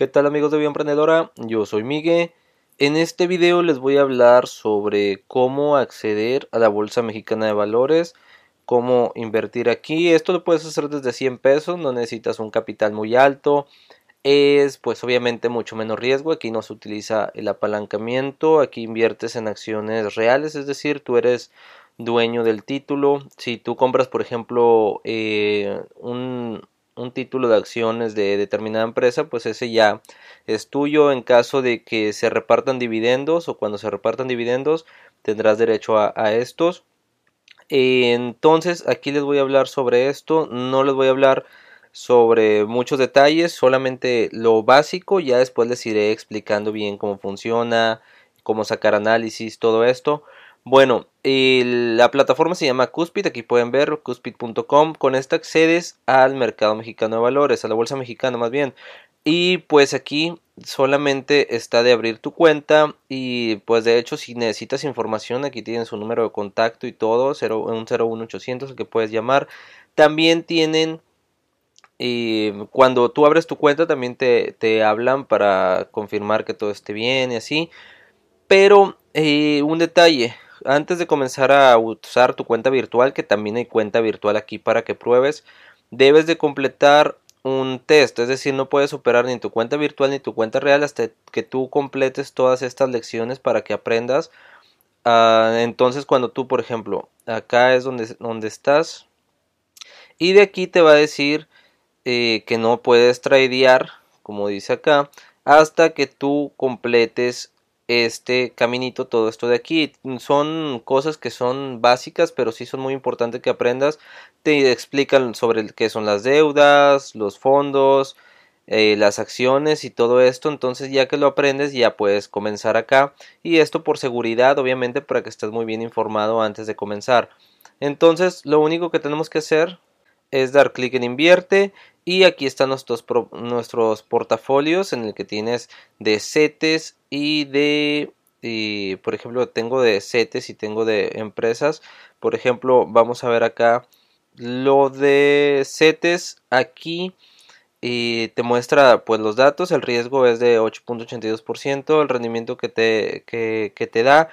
¿Qué tal amigos de Vida Emprendedora? Yo soy Miguel. En este video les voy a hablar sobre cómo acceder a la Bolsa Mexicana de Valores, cómo invertir aquí. Esto lo puedes hacer desde 100 pesos, no necesitas un capital muy alto. Es pues obviamente mucho menos riesgo, aquí no se utiliza el apalancamiento, aquí inviertes en acciones reales, es decir, tú eres dueño del título. Si tú compras, por ejemplo, eh, un, un título de acciones de determinada empresa, pues ese ya es tuyo en caso de que se repartan dividendos o cuando se repartan dividendos tendrás derecho a, estos. Entonces aquí les voy a hablar sobre esto, no les voy a hablar sobre muchos detalles, solamente lo básico, ya después les iré explicando bien cómo funciona, cómo sacar análisis, todo esto. Bueno, la plataforma se llama Cuspid, aquí pueden ver cuspid.com. Con esta accedes al mercado mexicano de valores, a la bolsa mexicana más bien. Y pues aquí solamente está de abrir tu cuenta y pues de hecho si necesitas información aquí tienes su número de contacto y todo, 0, un 01800 que puedes llamar. También tienen y cuando tú abres tu cuenta también te, te, hablan para confirmar que todo esté bien y así. Pero eh, un detalle, antes de comenzar a usar tu cuenta virtual, que también hay cuenta virtual aquí para que pruebes, debes de completar un test, es decir, no puedes operar ni tu cuenta virtual ni tu cuenta real hasta que tú completes todas estas lecciones para que aprendas. Ah, entonces, cuando tú, por ejemplo, acá es donde, donde estás, y de aquí te va a decir eh, que no puedes tradear, como dice acá, hasta que tú completes este caminito, todo esto de aquí. Son cosas que son básicas, pero sí son muy importantes que aprendas. Te explican sobre qué son las deudas, los fondos, eh, las acciones y todo esto. Entonces ya que lo aprendes ya puedes comenzar acá. Y esto por seguridad, obviamente, para que estés muy bien informado antes de comenzar. Entonces lo único que tenemos que hacer es dar clic en invierte y aquí están nuestros, nuestros portafolios en el que tienes de CETES y de, por ejemplo, tengo de CETES y tengo de empresas. Por ejemplo, vamos a ver acá lo de CETES aquí. Y te muestra pues los datos, el riesgo es de 8.82%, el rendimiento que te, que, que te da.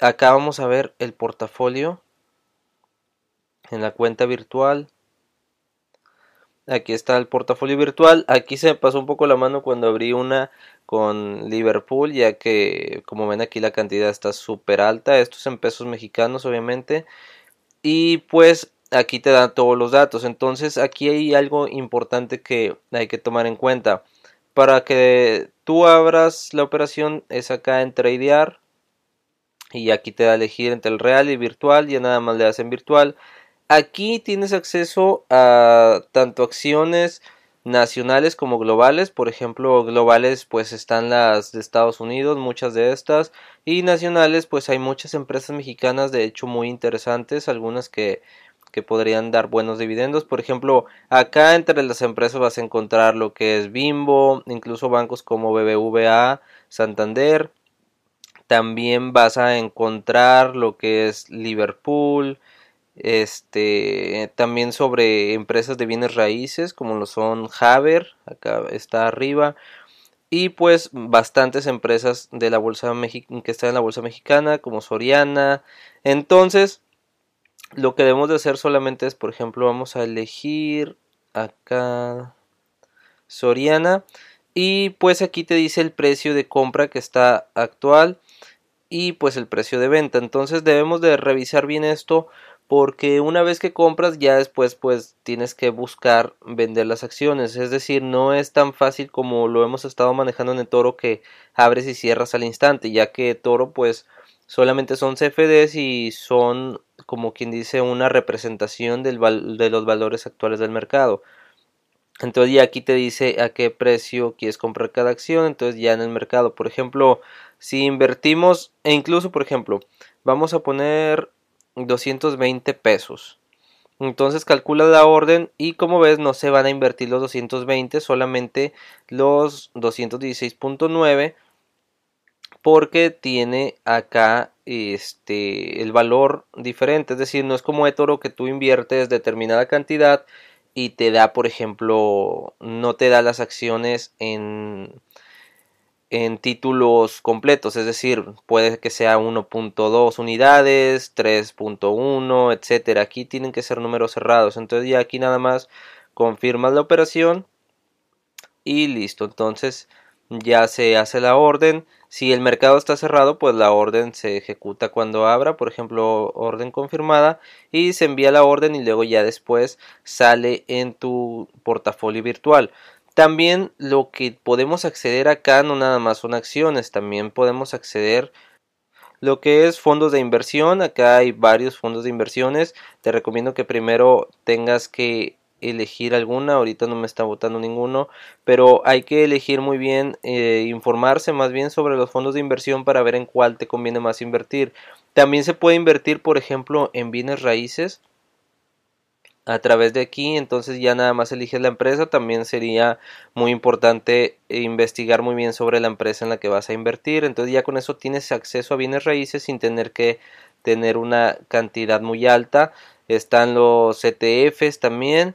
Acá vamos a ver el portafolio en la cuenta virtual Aquí está el portafolio virtual. Aquí se me pasó un poco la mano cuando abrí una con Liverpool, ya que como ven aquí la cantidad está súper alta. Esto es en pesos mexicanos, obviamente. Y pues aquí te dan todos los datos. Entonces aquí hay algo importante que hay que tomar en cuenta. Para que tú abras la operación es acá en tradear. Y aquí te da a elegir entre el real y virtual. Ya nada más le das en virtual. Aquí tienes acceso a tanto acciones nacionales como globales. Por ejemplo, globales pues están las de Estados Unidos, muchas de estas. Y nacionales pues hay muchas empresas mexicanas de hecho muy interesantes, algunas que, que podrían dar buenos dividendos. Por ejemplo, acá entre las empresas vas a encontrar lo que es Bimbo, incluso bancos como BBVA, Santander. También vas a encontrar lo que es Liverpool, este también sobre empresas de bienes raíces como lo son Haber acá está arriba y pues bastantes empresas de la bolsa que están en la bolsa mexicana como Soriana. Entonces lo que debemos de hacer solamente es por ejemplo vamos a elegir acá Soriana y pues aquí te dice el precio de compra que está actual y pues el precio de venta. Entonces debemos de revisar bien esto porque una vez que compras ya después pues tienes que buscar vender las acciones. Es decir no es tan fácil como lo hemos estado manejando en el toro que abres y cierras al instante ya que toro pues solamente son CFDs y son como quien dice una representación del de los valores actuales del mercado. Entonces ya aquí te dice a qué precio quieres comprar cada acción entonces ya en el mercado. Por ejemplo si invertimos e incluso por ejemplo vamos a poner 220 pesos. Entonces calcula la orden y como ves no se van a invertir los 220, solamente los 216.9 porque tiene acá este el valor diferente, es decir, no es como eToro que tú inviertes determinada cantidad y te da, por ejemplo, no te da las acciones en en títulos completos, es decir, puede que sea 1.2 unidades, 3.1, etcétera. Aquí tienen que ser números cerrados. Entonces ya aquí nada más confirmas la operación y listo. Entonces ya se hace la orden. Si el mercado está cerrado, pues la orden se ejecuta cuando abra, por ejemplo, orden confirmada y se envía la orden y luego ya después sale en tu portafolio virtual. También lo que podemos acceder acá no nada más son acciones, también podemos acceder lo que es fondos de inversión. Acá hay varios fondos de inversiones. Te recomiendo que primero tengas que elegir alguna, ahorita no me está votando ninguno, pero hay que elegir muy bien, eh, informarse más bien sobre los fondos de inversión para ver en cuál te conviene más invertir. También se puede invertir, por ejemplo, en bienes raíces a través de aquí, entonces ya nada más eliges la empresa, también sería muy importante investigar muy bien sobre la empresa en la que vas a invertir, entonces ya con eso tienes acceso a bienes raíces sin tener que tener una cantidad muy alta, están los ETFs también,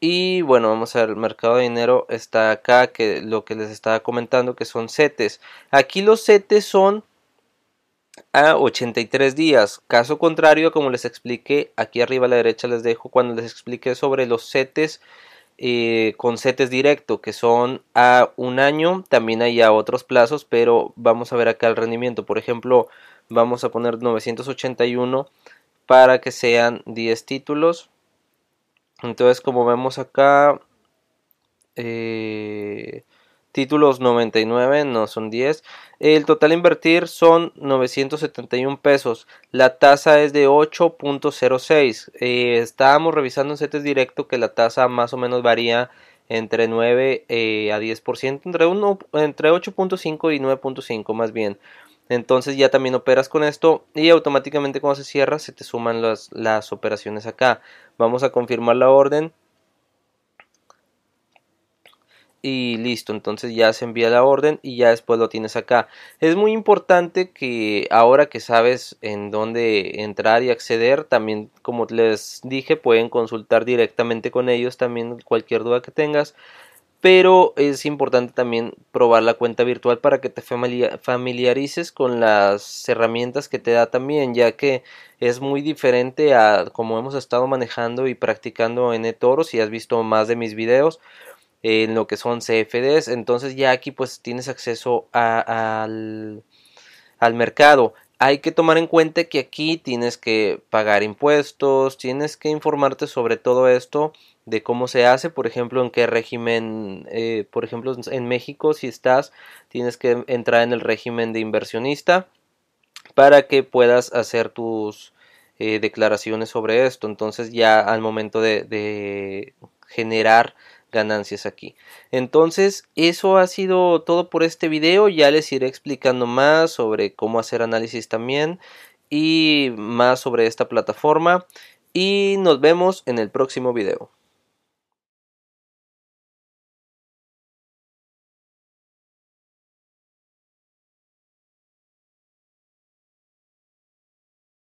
y bueno, vamos a ver, el mercado de dinero está acá, que lo que les estaba comentando, que son CETES. Aquí los CETES son a 83 días. Caso contrario, como les expliqué, aquí arriba a la derecha les dejo cuando les expliqué sobre los CETES eh, con CETES directo, que son a un año. También hay a otros plazos, pero vamos a ver acá el rendimiento. Por ejemplo, vamos a poner 981 para que sean 10 títulos entonces, como vemos acá, eh, títulos 99, no son 10. El total invertir son 971 pesos. La tasa es de 8.06. Eh, estábamos revisando en CETES directo que la tasa más o menos varía entre 9 eh, a 10%, entre, entre 8.5 y 9.5 más bien. Entonces ya también operas con esto y automáticamente cuando se cierra se te suman las, las operaciones acá. Vamos a confirmar la orden. Y listo, entonces ya se envía la orden y ya después lo tienes acá. Es muy importante que ahora que sabes en dónde entrar y acceder, también como les dije, pueden consultar directamente con ellos también cualquier duda que tengas pero es importante también probar la cuenta virtual para que te familiarices con las herramientas que te da también, ya que es muy diferente a como hemos estado manejando y practicando en eToro, si has visto más de mis videos en lo que son CFDs, entonces ya aquí pues tienes acceso al, al mercado. Hay que tomar en cuenta que aquí tienes que pagar impuestos, tienes que informarte sobre todo esto de cómo se hace, por ejemplo, en qué régimen, eh, por ejemplo, en México, si estás, tienes que entrar en el régimen de inversionista para que puedas hacer tus eh, declaraciones sobre esto. Entonces ya al momento de generar ganancias aquí. Entonces, eso ha sido todo por este video. Ya les iré explicando más sobre cómo hacer análisis también y más sobre esta plataforma. Y nos vemos en el próximo video.